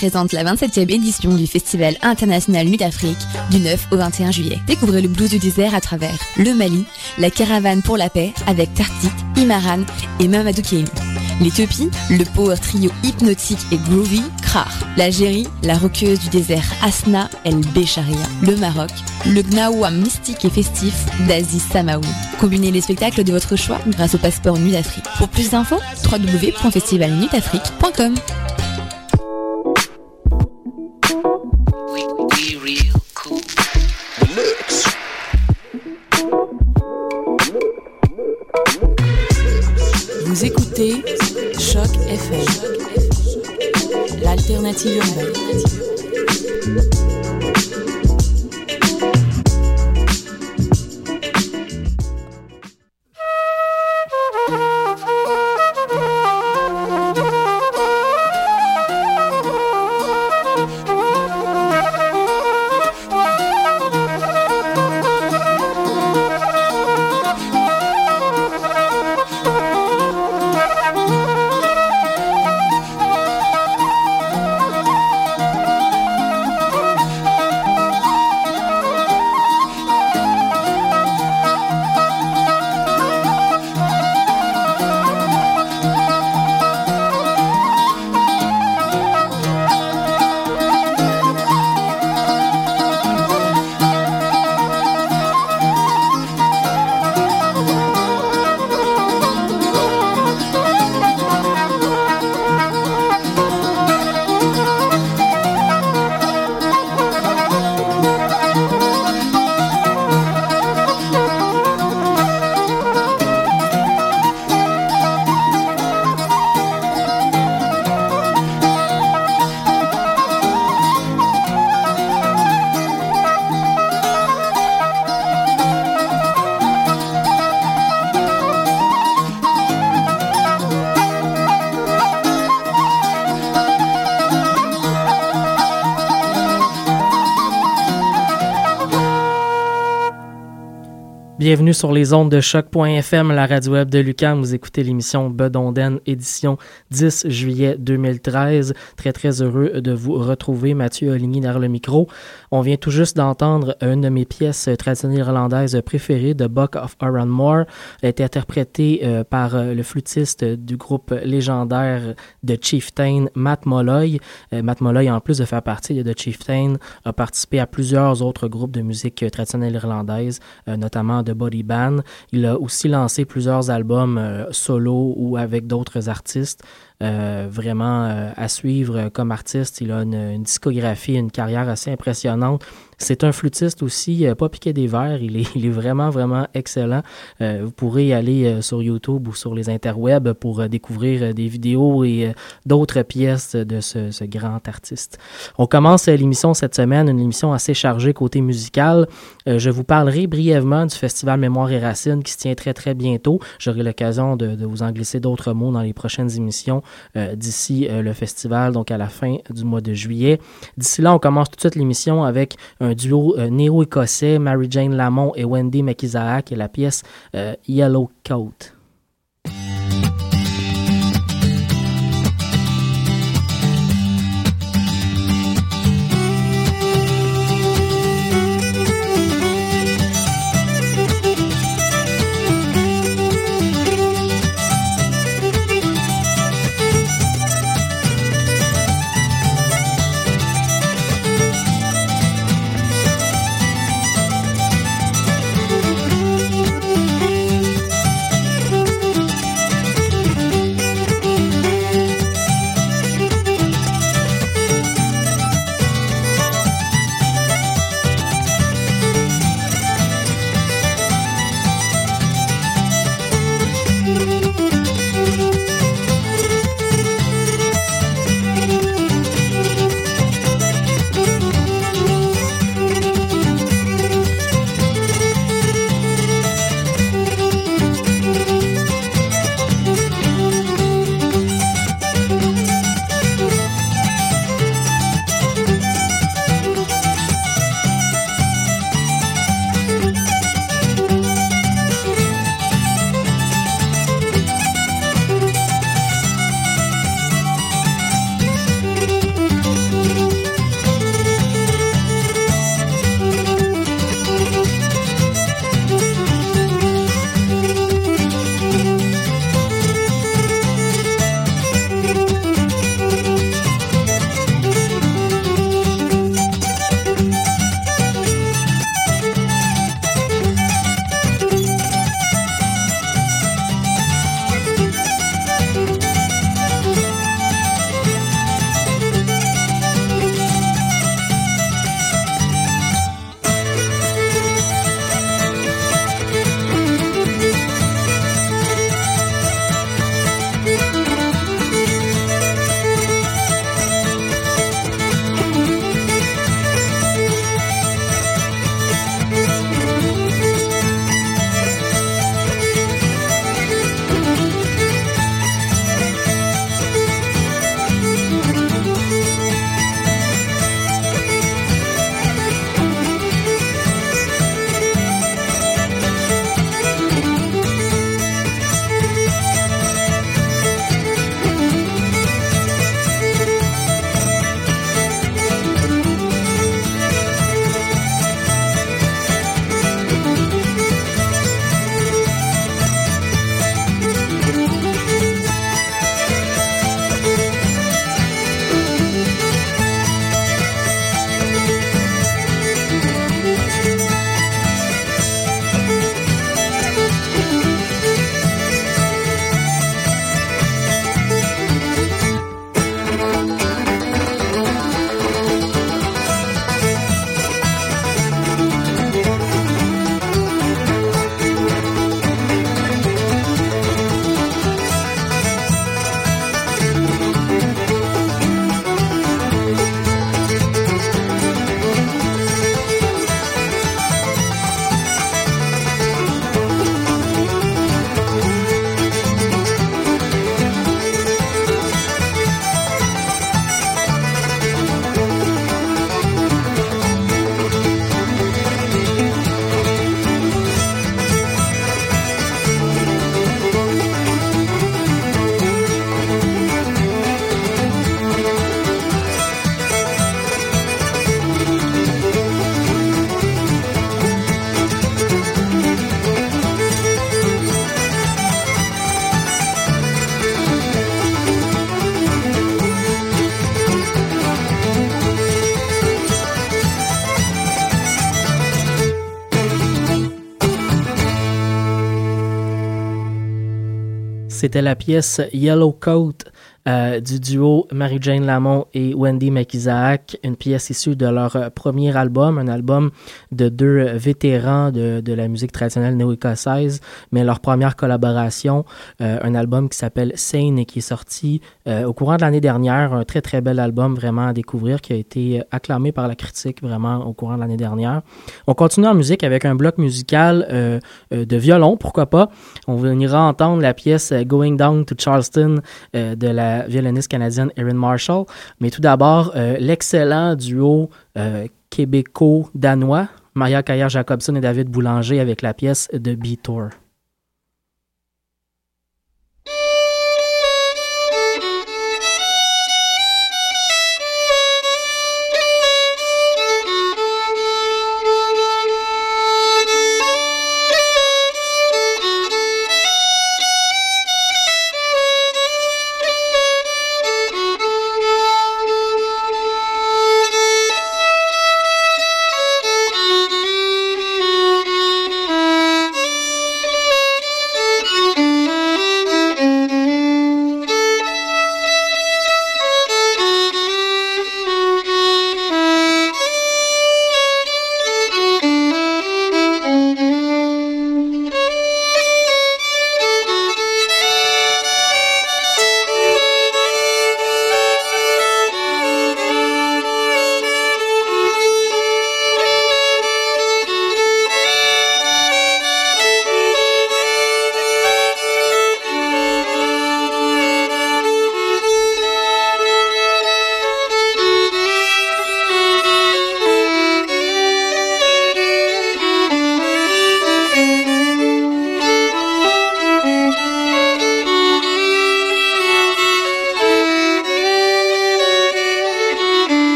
Présente la 27e édition du Festival international Nuit d'Afrique du 9 au 21 juillet. Découvrez le blues du désert à travers le Mali, la caravane pour la paix avec Tartik, Imaran et Mamadou. L'Éthiopie, le power trio hypnotique et groovy Krar. L'Algérie, la roqueuse du désert Asna El Bécharia. Le Maroc, le Gnawa mystique et festif d'Aziz Samaoui. Combinez les spectacles de votre choix grâce au passeport Nuit d'Afrique. Pour plus d'infos, www.festivalnuitafrique.com. FM, l'alternative urbaine. Bienvenue sur les ondes de choc.fm, la radio web de Lucam. Vous écoutez l'émission Bedonden, édition 10 juillet 2013. Très, très heureux de vous retrouver. Mathieu Oligny derrière le micro. On vient tout juste d'entendre une de mes pièces traditionnelles irlandaises préférées, The Buck of Aaron Moore. Elle a été interprétée euh, par euh, le flûtiste du groupe légendaire de Chieftain, Matt Molloy. Euh, Matt Molloy, en plus de faire partie de The Chieftain, a participé à plusieurs autres groupes de musique traditionnelle irlandaise, notamment de Il a aussi lancé plusieurs albums euh, solo ou avec d'autres artistes. Euh, vraiment euh, à suivre comme artiste. Il a une, discographie, une carrière assez impressionnante. C'est un flûtiste aussi, pas piqué des verres. Il est, vraiment, vraiment excellent. vous pourrez aller sur YouTube ou sur les interwebs pour découvrir des vidéos et d'autres pièces de ce, grand artiste. On commence l'émission cette semaine, une émission assez chargée côté musical. je vous parlerai brièvement du Festival Mémoire et Racines qui se tient très, très bientôt. J'aurai l'occasion de, de, vous en glisser d'autres mots dans les prochaines émissions euh, d'ici euh, le festival, donc à la fin du mois de juillet. D'ici là, on commence tout de suite l'émission avec un duo euh, néo-écossais, Mary Jane Lamont et Wendy McIsaac et la pièce Yellow Coat. C'était la pièce Yellow Coat euh, du duo Mary-Jane Lamont et Wendy McIsaac, une pièce issue de leur euh, premier album, un album de deux vétérans de, la musique traditionnelle néo-écossaise, mais leur première collaboration, euh, un album qui s'appelle Sane et qui est sorti au courant de l'année dernière, un très très bel album vraiment à découvrir qui a été acclamé par la critique vraiment au courant de l'année dernière. On continue en musique avec un bloc musical de violon, pourquoi pas. On ira entendre la pièce Going Down to Charleston de la violoniste canadienne Erin Marshall. Mais tout d'abord, euh, l'excellent duo euh, québéco-danois, Maria Caillard-Jacobson et David Boulanger avec la pièce de B-Tour.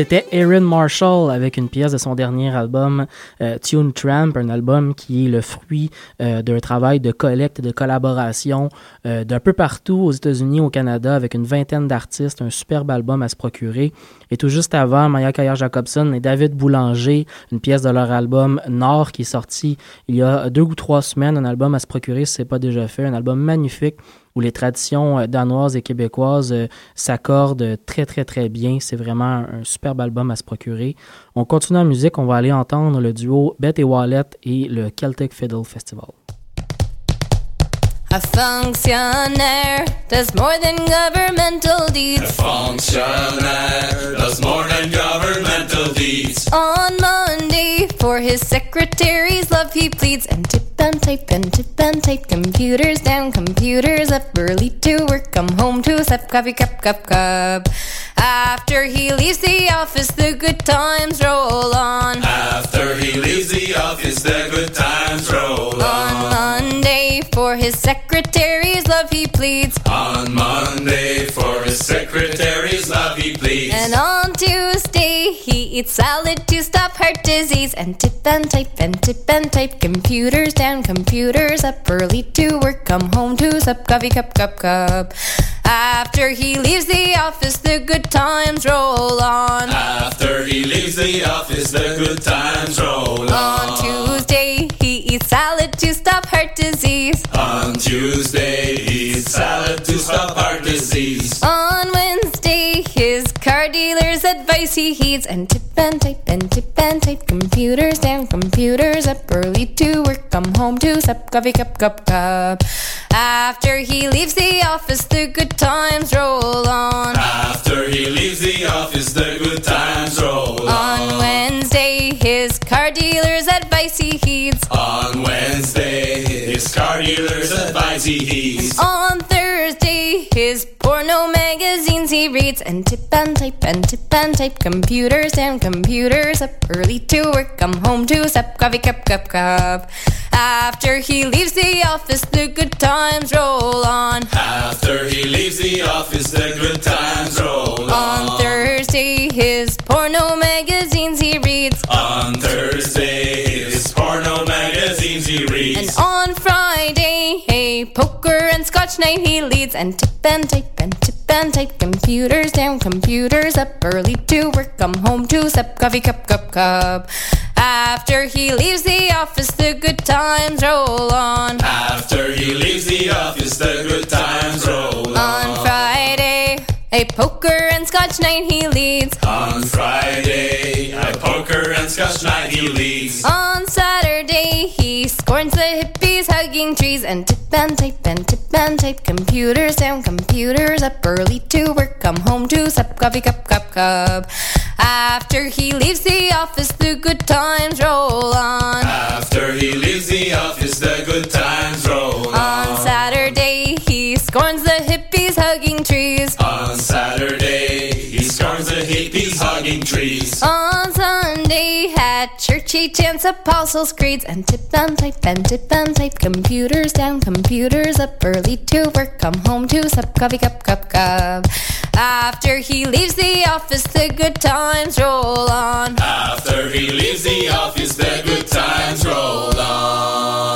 C'était Aaron Marshall avec une pièce de son dernier album euh, Tune Tramp, un album qui est le fruit euh, d'un travail de collecte de collaboration euh, d'un peu partout aux États-Unis, au Canada, avec une vingtaine d'artistes, un superbe album à se procurer. Et tout juste avant, Maya Kayer Jacobson et David Boulanger, une pièce de leur album Nord qui est sorti il y a deux ou trois semaines, un album à se procurer si ce n'est pas déjà fait, un album magnifique où les traditions euh, danoises et québécoises euh, s'accordent très très très bien. C'est vraiment un superbe album à se procurer. On continue en musique, on va aller entendre le duo Beth et Wallet et le Celtic Fiddle Festival. A functionaire does more than governmental deeds. A functionaire does more than governmental deeds. On Monday, for his secretary's love, he pleads and tip and type. Computers down, computers up, early to work, come home to a sip, coffee cup, cup, cup. After he leaves the office, the good times roll on. After he leaves the office, the good times roll on. On Monday, for his secretary's love, he pleads. On Monday, for his secretary's love, he pleads. And on Tuesday, he eats salad to stop heart disease. And tip and type and tip and type. Computers down, computers up. Early to work, come home to sup. Coffee cup, cup, cup. After he leaves the office, the good times roll on. After he leaves the office, the good times roll On on. Tuesday, he eats salad to stop heart disease. On Tuesday, he eats salad to stop heart disease. On Wednesday, his car advice he heeds and tip and type and tip and type. Computers down, computers up, early to work, come home to sup, coffee cup, cup, cup. After he leaves the office, the good times roll on. After he leaves the office, the good times roll On on. Wednesday, his car dealer's advice he heeds. On Wednesday, his car dealer's advice he heeds. On Thursday, his porno magazines he reads and tip and type and tip and type. Computers and computers up, early to work, come home to sup, coffee cup, cup, cup. After he leaves the office, the good times roll on. After he leaves the office, the good times roll On on. Thursday, his porno magazines he reads. On Thursday, his porno magazines he And reads. on Friday, a poker and scotch night he leads. And tip and type and tip and type. Computers down, computers up. Early to work, come home to sup. Coffee cup, cup, cup. After he leaves the office, the good times roll on. After he leaves the office, the good times roll On on. Friday, a poker and scotch night he leads. On Friday, a poker and scotch night he leads. On Saturday, he scorns the hippies hugging trees and tip and type and tip and type. Computers down, computers up, early to work, come home to sup, coffee cup, cup, cup. After he leaves the office, the good times roll on. After he leaves the office, the good times roll On on. Saturday, he scorns the hippies hugging trees. On Saturday, he scorns the hippies hugging trees. On Sunday, had churchy chants apostles' creeds and tip and type and tip and type. Computers down, computers up, early to work, come home to sup, coffee cup, cup, cup. After he leaves the office, the good times roll on. After he leaves the office, the good times roll on.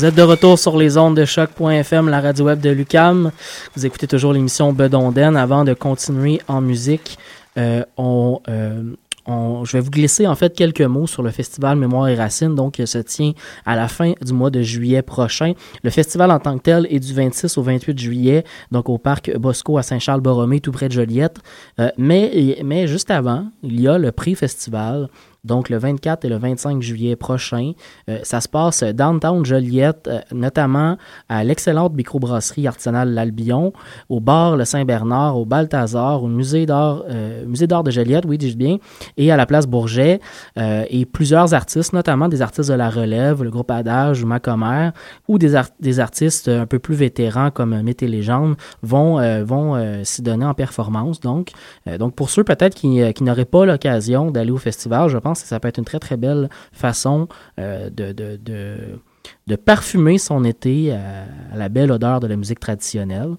Vous êtes de retour sur les ondes de choc.fm, la radio web de Lucam. Vous écoutez toujours l'émission Bedonden. Avant de continuer en musique, euh, on, euh, on- je vais vous glisser en fait quelques mots sur le festival Mémoire et Racines, donc qui se tient à la fin du mois de juillet prochain. Le festival en tant que tel est du 26 au 28 juillet, donc au parc Bosco à Saint-Charles-Borromée, tout près de Joliette. Euh, mais, mais juste avant, il y a le prix-festival. Donc, le 24 et le 25 juillet prochain, Euh, ça se passe downtown Joliette, euh, notamment à l'excellente microbrasserie artisanale L'Albion, au bar Le Saint-Bernard, au Balthazar, au musée d'art, euh, de Joliette, oui, dis-je bien, et à la place Bourget. Euh, et plusieurs artistes, notamment des artistes de la relève, le groupe Adage ou Macomer, ou des, des artistes un peu plus vétérans comme Mythes et Légendes, vont, vont s'y donner en performance. Donc, donc pour ceux peut-être qui, qui n'auraient pas l'occasion d'aller au festival, je pense que ça peut être une très très belle façon euh, de, de, de, parfumer son été à, à la belle odeur de la musique traditionnelle.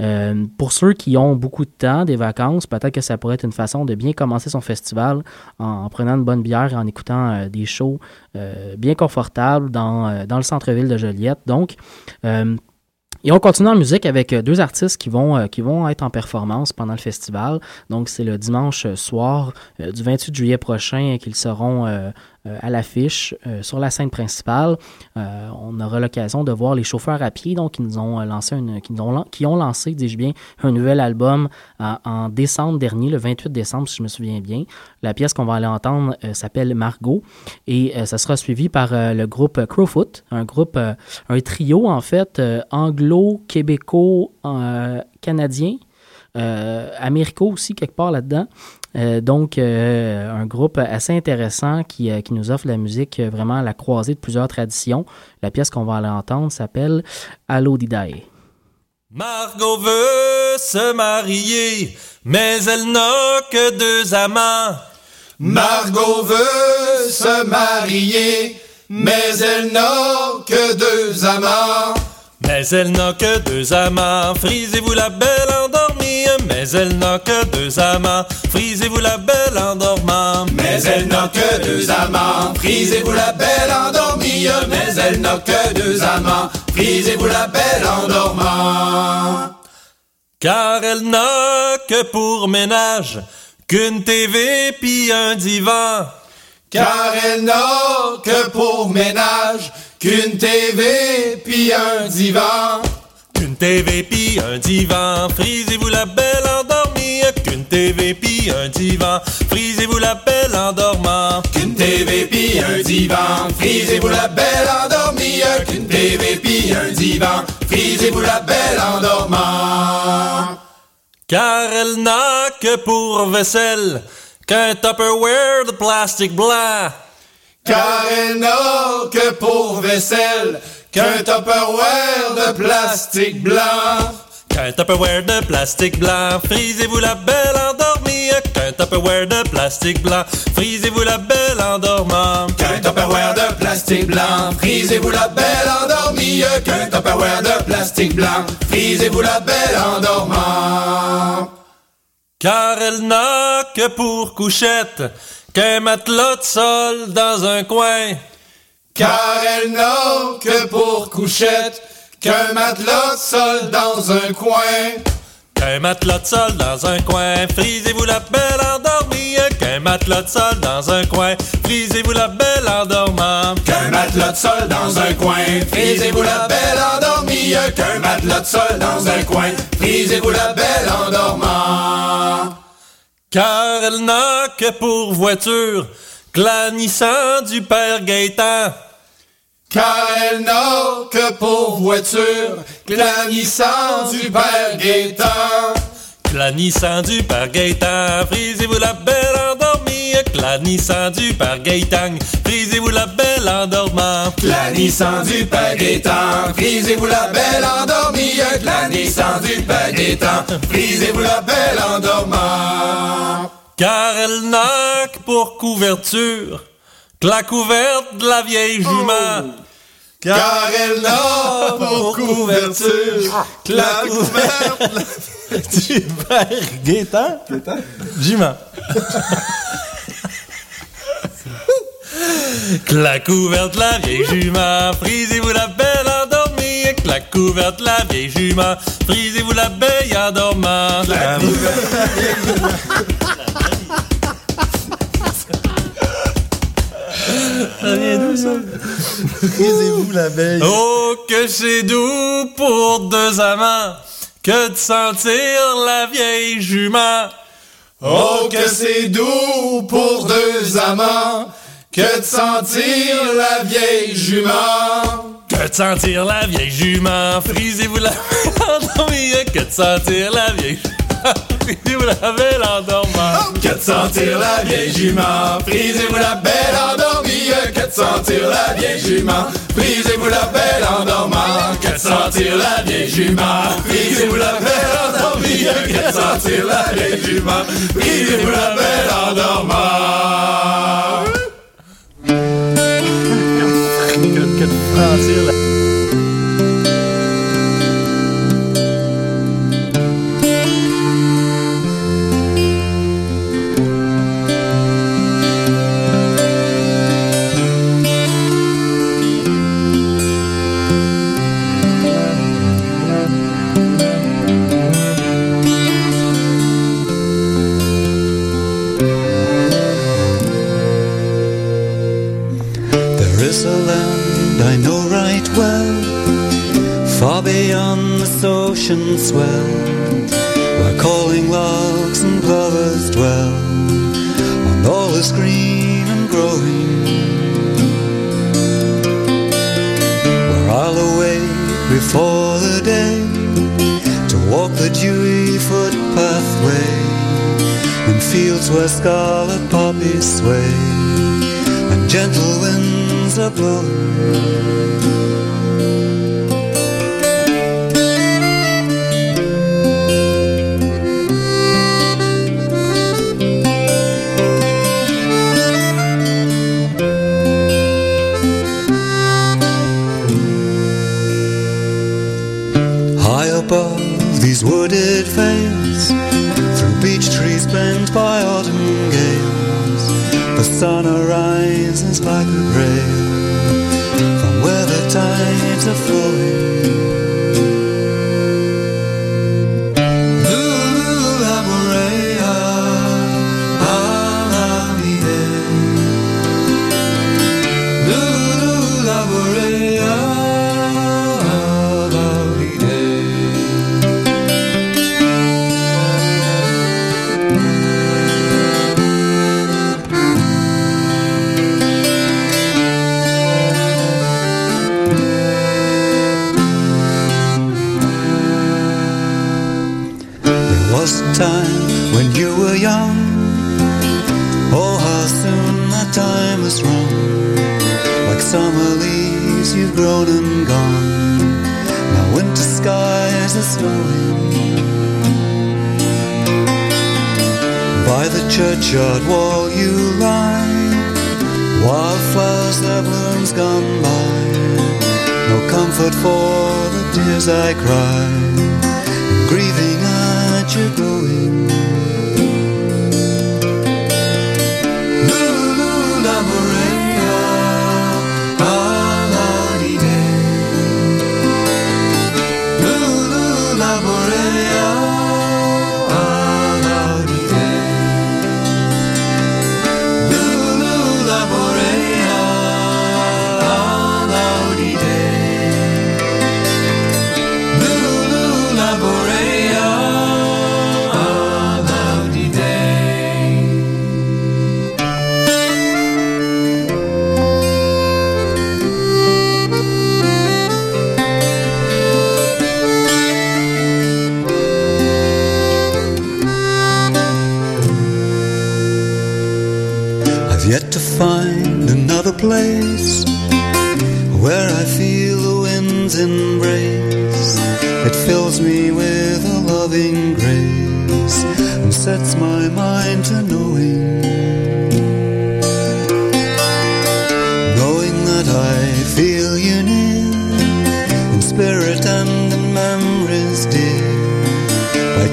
Euh, pour ceux qui ont beaucoup de temps, des vacances, peut-être que ça pourrait être une façon de bien commencer son festival en, en prenant une bonne bière et en écoutant euh, des shows euh, bien confortables dans, euh, dans le centre-ville de Joliette. Donc, euh, et on continue en musique avec euh, deux artistes qui vont, euh, qui vont être en performance pendant le festival. Donc, c'est le dimanche soir euh, du 28 juillet prochain qu'ils seront à l'affiche euh, sur la scène principale. Euh, on aura l'occasion de voir les chauffeurs à pied, donc qui ont euh, lancé ont, lancé, dis-je bien, un nouvel album en, décembre dernier, le 28 décembre, si je me souviens bien. La pièce qu'on va aller entendre euh, s'appelle Margot et euh, ça sera suivi par euh, le groupe Crowfoot, un groupe, euh, un trio en fait euh, anglo-québéco-canadien, euh, aussi quelque part là-dedans. Euh, donc, euh, un groupe assez intéressant qui, euh, qui nous offre la musique vraiment à la croisée de plusieurs traditions. La pièce qu'on va aller entendre s'appelle Allo Didae. Margot veut se marier, mais elle n'a que deux amants. Margot veut se marier, mais elle n'a que deux amants. Mais elle n'a que deux amants, frisez-vous la belle endormie. Mais elle n'a que deux amants, frisez-vous la belle endormant. Mais elle n'a que deux amants, frisez-vous la belle endormie. Mais elle n'a que deux amants, frisez-vous la belle endormant. Car elle n'a que pour ménage qu'une TV puis un divan. Car elle n'a que pour ménage qu'une TV puis un divan. Qu'une TV puis un divan, frisez-vous la belle endormie. Qu'une TV puis un divan, frisez-vous la belle endormant. Qu'une TV puis un divan, frisez-vous la belle endormie. Qu'une TV puis un divan, frisez-vous la belle endormant. Car elle n'a que pour vaisselle qu'un Tupperware de plastique blanc. Car elle n'a que pour vaisselle qu'un Tupperware de plastique blanc. Qu'un Tupperware de plastique blanc, frisez-vous la belle endormie. Qu'un Tupperware de plastique blanc, frisez-vous la belle endormant. Qu'un Tupperware de plastique blanc, frisez-vous la belle endormie. Qu'un Tupperware de plastique blanc, frisez-vous la belle endormant. Car elle n'a que pour couchette qu'un matelas de sol dans un coin. Car elle n'a que pour couchette qu'un matelas de sol dans un coin. Qu'un matelas de sol dans un coin, frisez-vous la belle endormie. Qu'un matelas de sol dans un coin, frisez-vous la belle endormant. Qu'un matelas de sol dans un coin, frisez-vous la belle endormie. Qu'un matelas de sol dans un coin, frisez-vous la belle endormant. Car elle n'a que pour voiture que la Nissan du père Gaétan. Car elle n'a que pour voiture que la Nissan du père Gaétan. Que la Nissan du père Gaétan, frisez-vous la belle endormie. Que la Nissan du père Gaétan, frisez-vous la belle endormant. Que la Nissan du père Gaétan, frisez-vous la belle endormie. La Nissan du père Gaétan, frisez-vous la belle endormant. Car elle n'a que pour couverture que la couverte de la vieille jument. Car elle n'a pour couverture que la couverte du père Gaétan. Jument. que la couverte la vieille jument, frisez-vous la belle couverte la vieille jument. Frisez-vous l'abeille en dormant. La Ça vient d'où, ça? Frisez-vous l'abeille. Oh, que c'est doux pour deux amants que de sentir la vieille jument. Oh, que c'est doux pour deux amants que de sentir la vieille jument. Que de sentir la vieille jument, frisez-vous la belle endormie, que de sentir la vieille jument, frisez-vous la belle endormant. Que de sentir la vieille jument, frisez-vous la belle endormie, que de sentir la vieille jument, frisez-vous la belle endormant, que de sentir la vieille jument, frisez-vous la belle endormie, que de sentir la vieille jument, frisez-vous la belle endormant. Ocean swell, where calling larks and plovers dwell, and all is green and growing. Where I'll awake before the day to walk the dewy footpathway in fields where scarlet poppies sway and gentle winds are blowing. wooden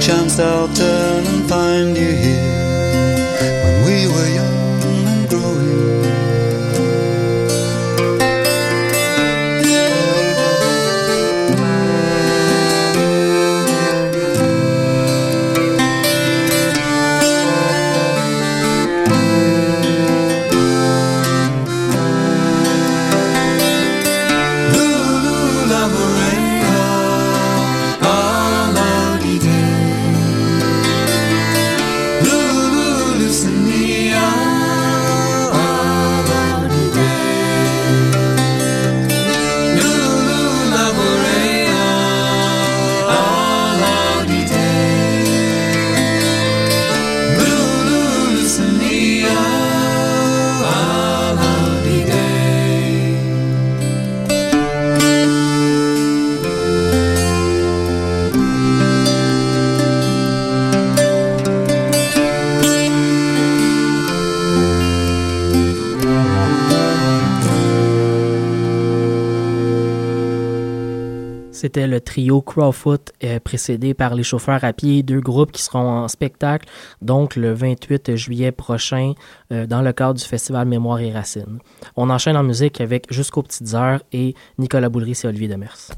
chance I'll turn and find you here C'était le trio Crowfoot, euh, précédé par les chauffeurs à pied, deux groupes qui seront en spectacle, donc le 28 juillet prochain, euh, dans le cadre du Festival Mémoire et Racines. On enchaîne en musique avec Jusqu'aux petites heures et Nicolas Boulris et Olivier Demers.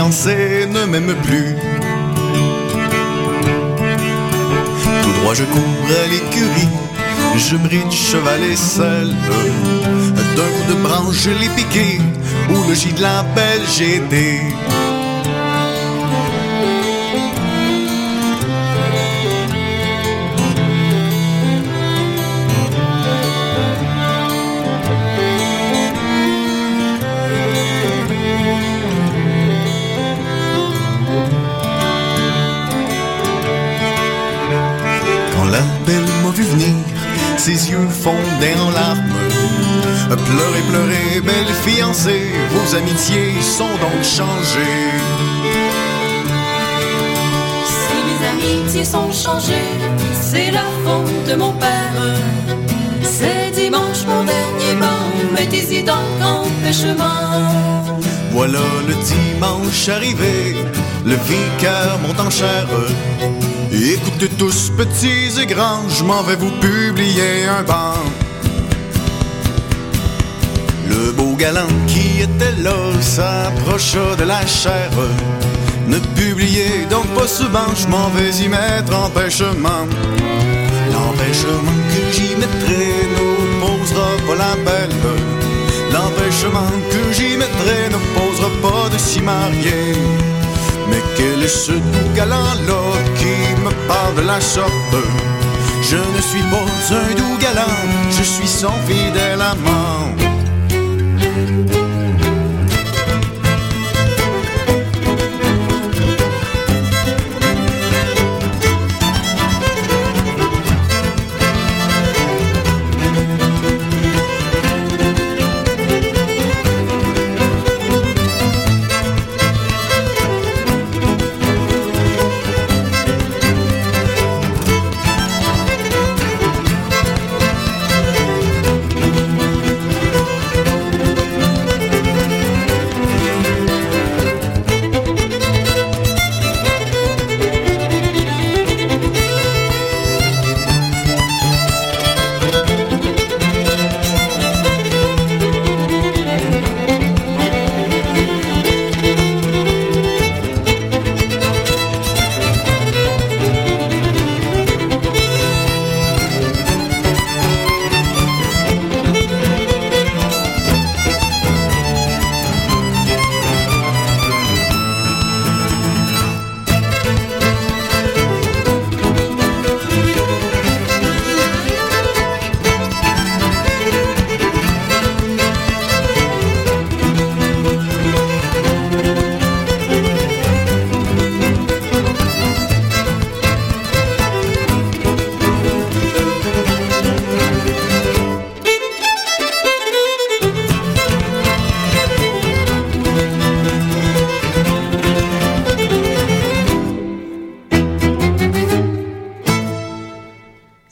Ne m'aime plus. Tout droit je cours l'écurie, je brille cheval et selle. D'un coup de branche je l'ai piqué, où le gîte de la belle j'étais. Quand ses yeux fondaient en larmes. Pleurez, pleurez, belle fiancée, vos amitiés sont donc changées. Si mes amitiés sont changées, c'est la faute de mon père. C'est dimanche mon dernier banc, mettez-y donc empêchement. Voilà le dimanche arrivé, le vicaire monte en chair. Écoutez tous, petits et grands, je m'en vais vous publier un banc. Le beau galant qui était là s'approcha de la chair. Ne publiez donc pas souvent, je m'en vais y mettre empêchement. L'empêchement que j'y mettrai n'opposera pas la belle. L'empêchement que j'y mettrai n'opposera pas de s'y marier. Mais quel est ce galant-là qui me parle de la sorte? Je ne suis pas un doux galant, je suis son fidèle amant.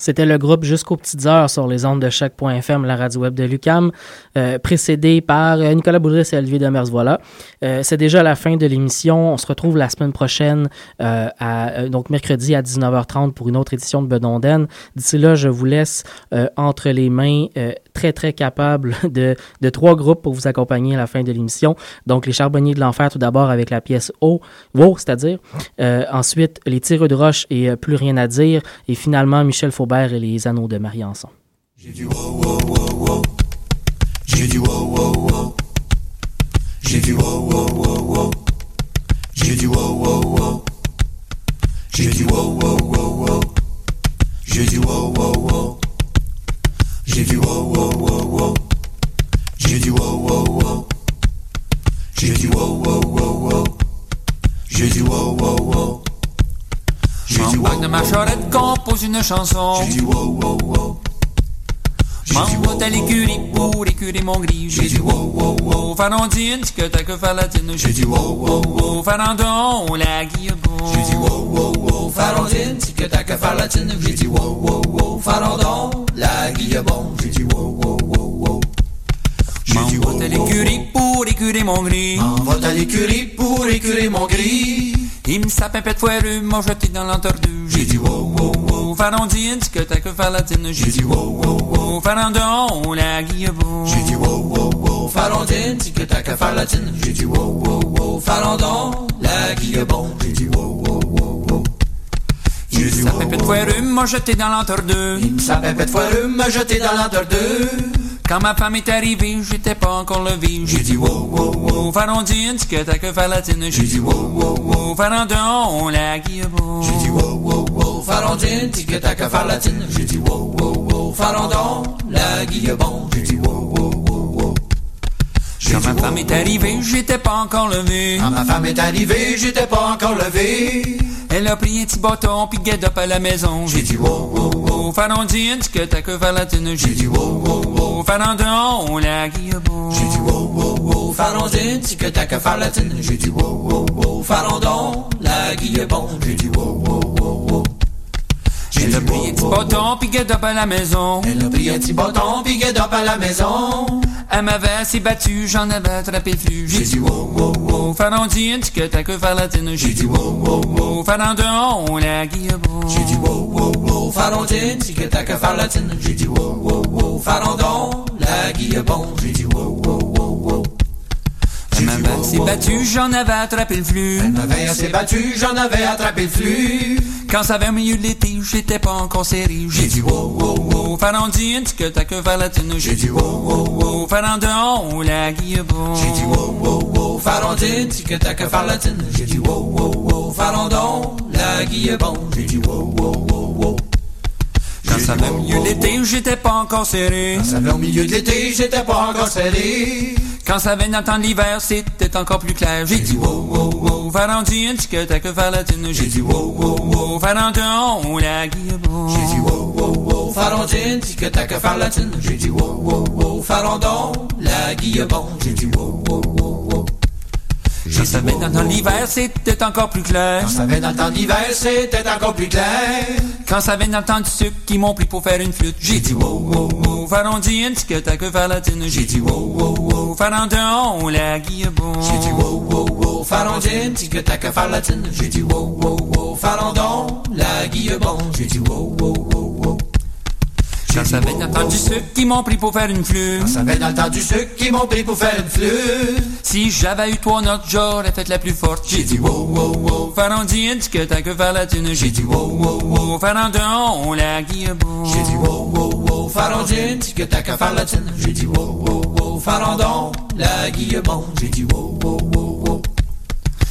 C'était le groupe Jusqu'aux petites heures sur les ondes de choc.fm, la radio web de Lucam, euh, précédé par euh, Nicolas Boudris et Olivier Demers. Voilà. Euh, c'est déjà la fin de l'émission. On se retrouve la semaine prochaine, donc mercredi à 19h30 pour une autre édition de Bedonden. D'ici là, je vous laisse entre les mains très, très capables de, trois groupes pour vous accompagner à la fin de l'émission. Donc, les Charbonniers de l'Enfer, tout d'abord avec la pièce O, Wow, c'est-à-dire. Ensuite, les Tireux de Roche et Plus rien à dire. Et finalement, Michel Et les Anneaux de Marianson. J'ai du wow wow wow. J'ai du wow wow wow. J'ai du wow wow wow. J'ai du wow wow wow. J'ai du wow wow wow. J'ai du wow wow wow. J'ai du wow wow wow. J'ai du wow wow wow. J'ai du wow wow wow. J'embarque de ma charrette, compose une chanson. J'ai du wow wow wow. M'envoie à l'écurie pour écurer mon gris. J'ai du wow wow wow. Farandine, que t'as que faire la tienne. J'ai du wow wow wow. Farandon, la guillebon. J'ai du wow wow wow. Farandine, que t'as que faire la tienne. J'ai du wow wow wow. Farandon, la guillebon. J'ai du wow wow wow wow. M'envoie à l'écurie pour écurer mon gris. M'envoie à l'écurie pour écurer mon gris. Il me sape un pet foireux, m'a jeté dans l'entordu. J'ai du wow wow wow. farandine, discothèque falatine. J'ai dit wow, wow, wow, farandon, la guillebo. J'ai dit wow, wow, wow, farandine, discothèque falatine. J'ai dit wow, wow, wow, farandon, la guillebo. J'ai dit wow, wow, wow, wow. Dit wow, wow, wow. foireux m'a jeté dans l'entre-deux. Il me sapait de foireux m'a jeté dans l'entre-deux. Quand ma femme est arrivée, j'étais pas encore levé. J'ai dit wow, wow, wow, farandine, discothèque falatine. J'ai dit wow, wow, wow, farandon, la guillebo. J'ai dit wow, wow, wow, farandine, discothèque falatine. J'ai dit wow, wow, wow, farandon, la guillebo. J'ai dit wow, wow, wow, wow. Quand ma femme est arrivée, j'étais pas encore levé. Quand ma femme est arrivée, j'étais pas encore levé. Elle a pris un petit bâton pis get up à la maison. J'ai dit wow, wow, wow, farandine, discothèque falatine. J'ai dit wow, wow, wow, farandon, la guillebo. J'ai dit wow, wow, wow, farandine, discothèque falatine. J'ai dit wow, wow, wow, farandon, la guillebo. J'ai dit wow, wow, wow, wow. Elle a pris un petit bâton pis get up à la maison. Elle a pris un petit bâton pis get up à la maison. Elle m'avait assez battu, j'en avais attrapé flux. J'ai dit wow, wow, wow, farandine, discothèque falatine. J'ai dit wow, wow, wow, farandon, la guillebo. J'ai dit wow, wow, wow, farandine, discothèque falatine. J'ai dit wow, wow, wow, farandon, la guillebo. J'ai dit wow, wow. Elle m'avait assez battu, j'en avais attrapé le flux. Elle m'avait assez battu, j'en avais attrapé le flux. Quand ça avait au milieu de l'été, j'étais pas encore serré. J'ai dit wow, wow, wow, farandine, discothèque falatine. J'ai dit wow, wow, wow, farandon, la guillebo. J'ai dit wow, wow, wow, farandine, discothèque falatine. J'ai dit wow, wow, wow, farandon, la guillebo. J'ai dit wow, wow, wow, wow. Quand ça avait au milieu de l'été, j'étais pas encore serré. Quand ça avait au milieu de l'été, j'étais pas encore serré. Quand ça venait dans le temps de l'hiver, c'était encore plus clair. J'ai dit wow, wow, wow, farandine, discothèque falatine. J'ai dit wow, wow, wow, farandon, la guillebo. J'ai dit wow, wow, wow, farandine, discothèque falatine. J'ai dit wow, wow, wow, farandon, la guillebo. J'ai dit wow, wow, wow, wow. Quand ça venait dans le temps de l'hiver, c'était encore plus clair. Quand ça venait dans le temps d'hiver, c'était encore plus clair. Quand ça venait dans le temps du sucre, qui m'ont pris pour faire une flûte. J'ai dit wow, wow, wow, farandine, discothèque falatine. J'ai dit wow, wow, wow, farandon, la guillebo. J'ai dit wow, wow, wow, farandine, discothèque falatine. J'ai dit wow, wow, wow, farandon, la guillebo. J'ai dit wow, wow, wow, wow. Quand ça venait dans le temps du sucre, qui m'ont pris pour faire une flûte. Quand ça venait dans le temps du sucre, qui m'ont pris pour faire une flûte. Si j'avais eu trois notes, j'aurais fait la plus forte. J'ai dit wow, wow, wow, farandine, discothèque falatine. J'ai dit wow, wow, wow, farandon, la guillebo. J'ai dit wow, wow, wow, farandine, discothèque falatine. J'ai dit wow, wow, wow, farandon, la guillebo. J'ai dit wow, wow, wow.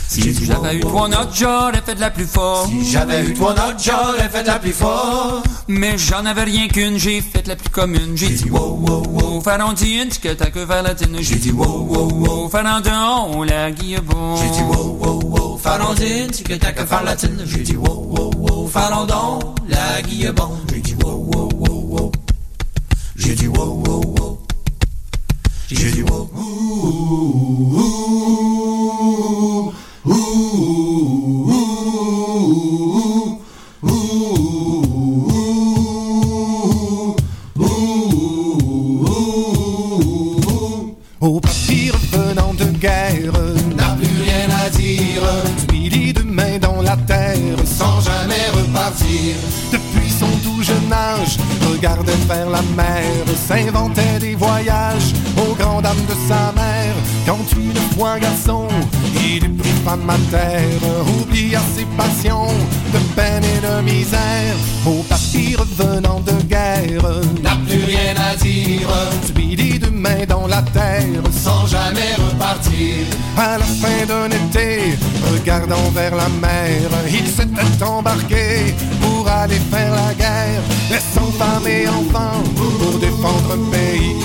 Si j'avais eu trois notes, j'aurais fait de la plus forte. Si j'avais eu trois notes, j'aurais fait de la plus forte. Mais j'en avais rien qu'une, j'ai fait la plus commune. J'ai dit wow, wow, wow, farandine, discothèque falatine. J'ai dit wow, wow, wow, farandon, la guillebo. J'ai dit wow, wow, wow, farandine, discothèque falatine. J'ai dit wow, wow, wow, farandon, la guillebo. J'ai dit wow, wow, wow, wow. J'ai dit wow, wow, wow. J'ai dit wow, ouh, ouh, Ooh. Regardait faire la mer, s'inventait des voyages aux grandes dames de sa mère. Quand une fois garçon, il eut pris femme à terre, oublia ses passions de peine et de misère. Au papy revenant de guerre, N'a plus rien à dire. du de main dans Sans jamais repartir. À la fin d'un été, regardant vers la mer, il s'était embarqué pour aller faire la guerre, laissant femme et enfants pour défendre un pays,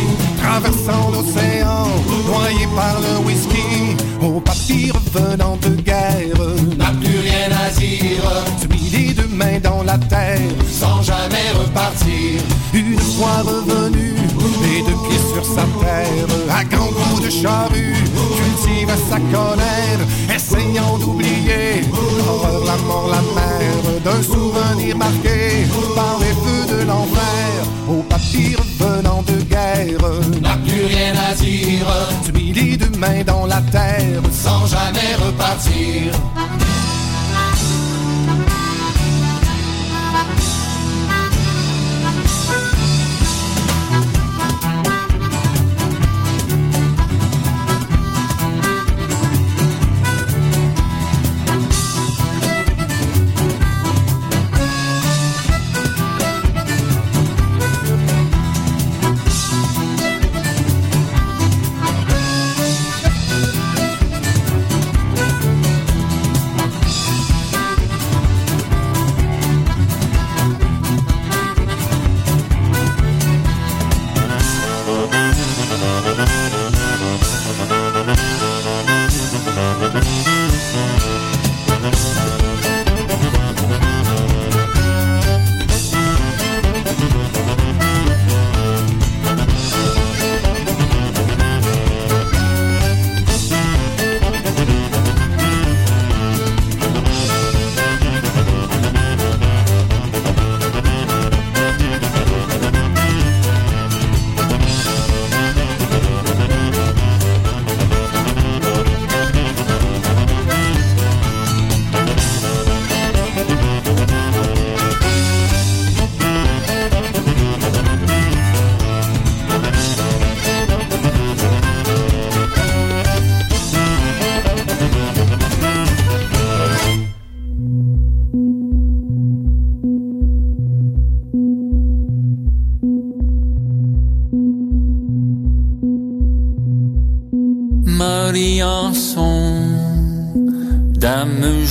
traversant l'océan, noyé par le whisky, au papy revenant de guerre, N'a plus rien à dire. du midi de main dans la terre, Sans jamais repartir. une fois revenu, les deux pieds sur sa terre, à grands coups de charrue, cultive sa colère, essayant d'oublier l'horreur, la mort, la mer, d'un souvenir marqué par les feux de l'enfer, revenant de guerre, N'a plus rien à dire. du midi de main dans la terre, Sans jamais repartir.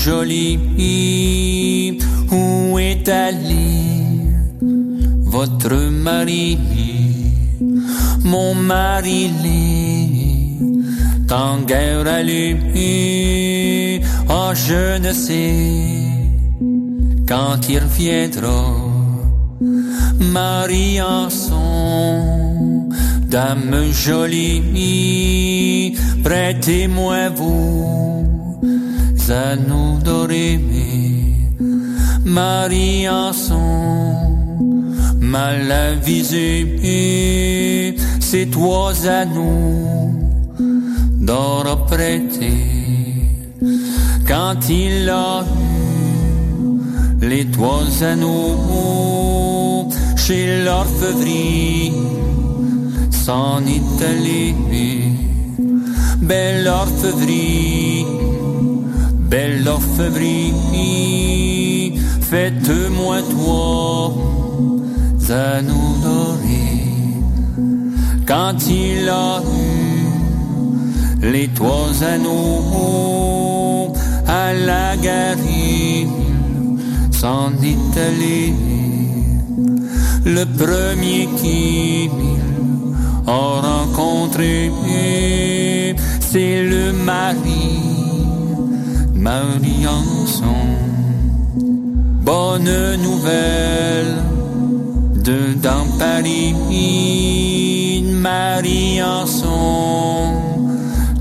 Jolie, où est allé votre mari? Mon mari l'est en guerre allumée, oh je ne sais quand il reviendra. Marie-Anson, dame jolie, prêtez-moi vos anneaux dorés. Marie-Anson, mal avisé, c'est trois anneaux d'or prêté. Quand il a eu les trois anneaux chez l'orfevrerie, s'en est allé. Belle orfevrerie, belle orfevrerie, faites-moi toi anneaux dorés. Quand il a eu les trois anneaux à la galerie, s'en est allé. Le premier qui a rencontré, c'est le mari, Marie-Anson. Bonne nouvelle de dans Paris, Marie-Anson,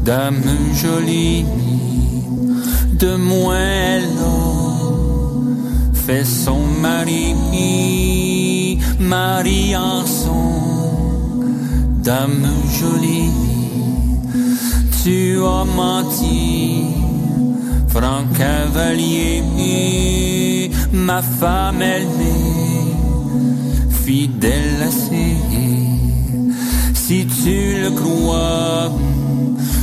dame jolie, de moins fait son mari, Marie-Anson, dame jolie, tu as menti, Franck Cavalier, ma femme elle n'est fidèle à ses si tu le crois,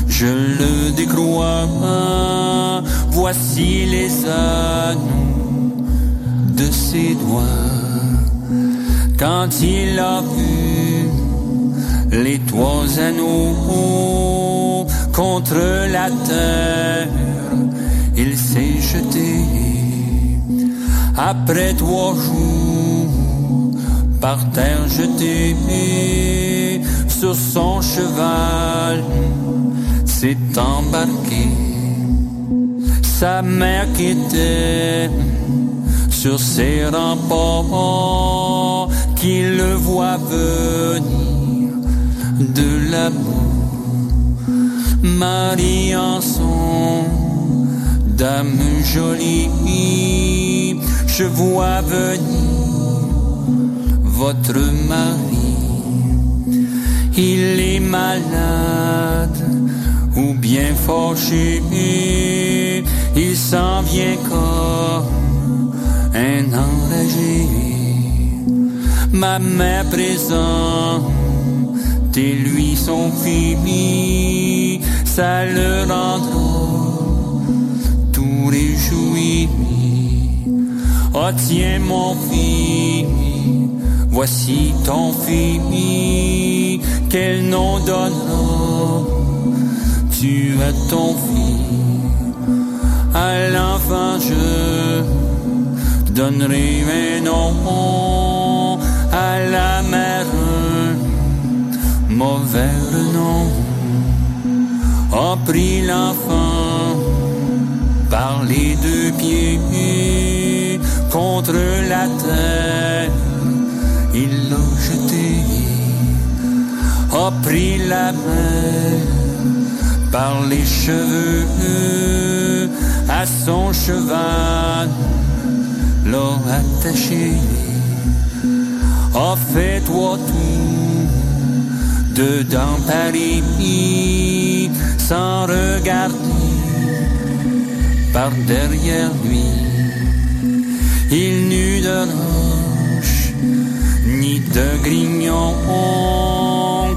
je le décrois. Voici les anneaux de ses doigts. Quand il a vu les trois anneaux contre la terre, il s'est jeté. Après trois jours, par terre jeté sur son cheval s'est embarqué. Sa mère qui était sur ses remparts, qui le voit venir de là-bas. Marie-Anson, dame jolie, je vois venir votre mari. Il est malade ou bien fâché, il s'en vient comme un enragé. Ma mère présente et lui son fils, ça le rendra Oh tiens mon fils, voici ton fils, quel nom donnera tu as ton fils. À l'enfant je donnerai un nom, à la mère mauvais nom. A pris l'enfant par les deux pieds contre la terre, il l'a jeté, a pris la main par les cheveux à son cheval, l'a attaché, a fait toi tout dedans Paris sans regarder par derrière lui. Il n'eut de roche ni de grignon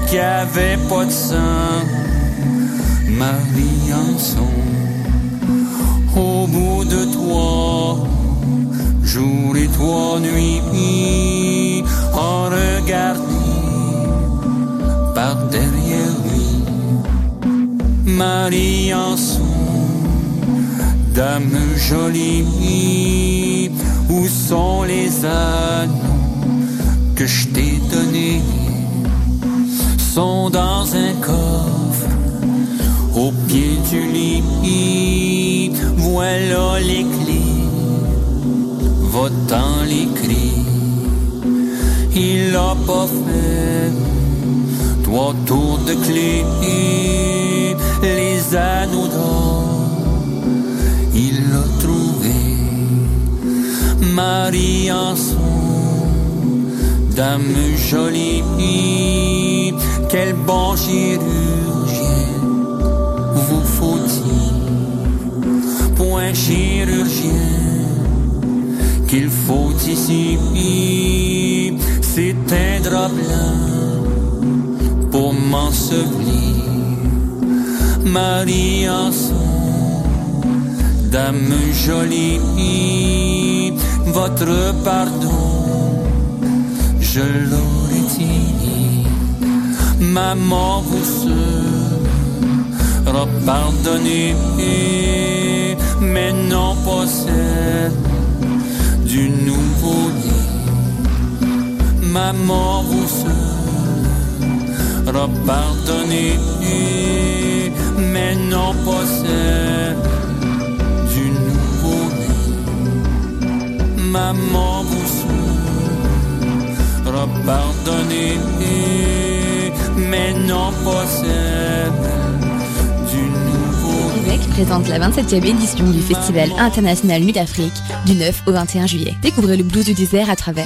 qui avait pas de sang. Marie-Anson, au bout de toi, jour et toi nuit, en regardant par derrière lui. Marie Anson, dame jolie, où sont les anneaux que je t'ai donnés? Sont dans un coffre au pied du lit. Voilà les clés, va-t'en les clés. Il l'a pas fait, trois tours de clés, les anneaux d'or, Marie Anson, dame jolie, quel bon chirurgien vous faut-il? Pour un chirurgien qu'il faut ici. C'est un drap pour m'ensevelir. Marie Anson dame jolie votre pardon. Je l'aurais dit. Maman vous sera pardonné mais non celle du nouveau-né. Maman vous sera pardonné mais non pas maman vous sera pardonné mais non pas celle Québec présente la 27e édition du Festival international Nuit d'Afrique du 9 au 21 juillet. Découvrez le blues du désert à travers